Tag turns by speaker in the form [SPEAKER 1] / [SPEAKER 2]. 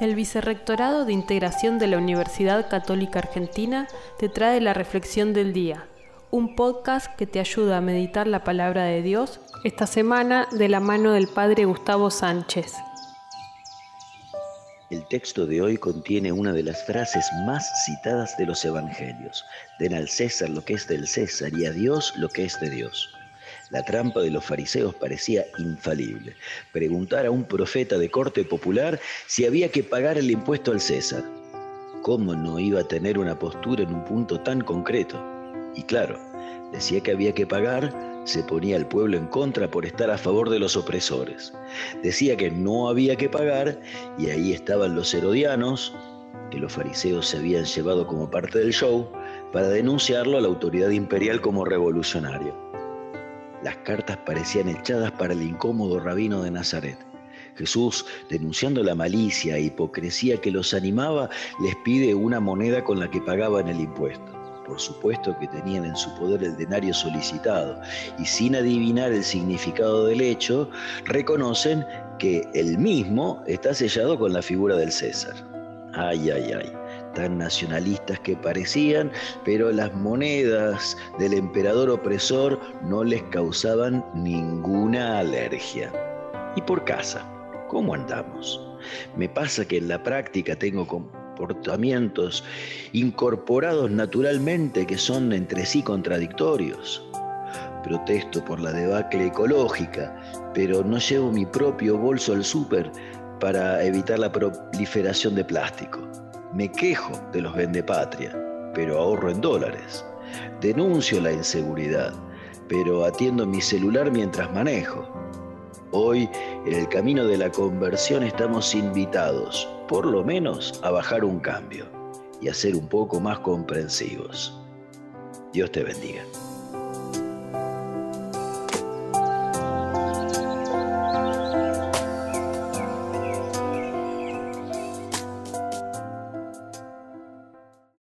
[SPEAKER 1] El Vicerrectorado de Integración de la Universidad Católica Argentina te trae la Reflexión del Día, un podcast que te ayuda a meditar la palabra de Dios esta semana de la mano del Padre Gustavo Sánchez.
[SPEAKER 2] El texto de hoy contiene una de las frases más citadas de los Evangelios. Den al César lo que es del César y a Dios lo que es de Dios. La trampa de los fariseos parecía infalible. Preguntar a un profeta de corte popular si había que pagar el impuesto al César. ¿Cómo no iba a tener una postura en un punto tan concreto? Y claro, decía que había que pagar, se ponía el pueblo en contra por estar a favor de los opresores. Decía que no había que pagar y ahí estaban los herodianos, que los fariseos se habían llevado como parte del show, para denunciarlo a la autoridad imperial como revolucionario. Las cartas parecían echadas para el incómodo rabino de Nazaret. Jesús, denunciando la malicia e hipocresía que los animaba, les pide una moneda con la que pagaban el impuesto. Por supuesto que tenían en su poder el denario solicitado y sin adivinar el significado del hecho, reconocen que el mismo está sellado con la figura del César. Ay, ay, ay tan nacionalistas que parecían, pero las monedas del emperador opresor no les causaban ninguna alergia. Y por casa, ¿cómo andamos? Me pasa que en la práctica tengo comportamientos incorporados naturalmente que son entre sí contradictorios. Protesto por la debacle ecológica, pero no llevo mi propio bolso al súper para evitar la proliferación de plástico. Me quejo de los vendepatria, pero ahorro en dólares. Denuncio la inseguridad, pero atiendo mi celular mientras manejo. Hoy, en el camino de la conversión, estamos invitados, por lo menos, a bajar un cambio y a ser un poco más comprensivos. Dios te bendiga.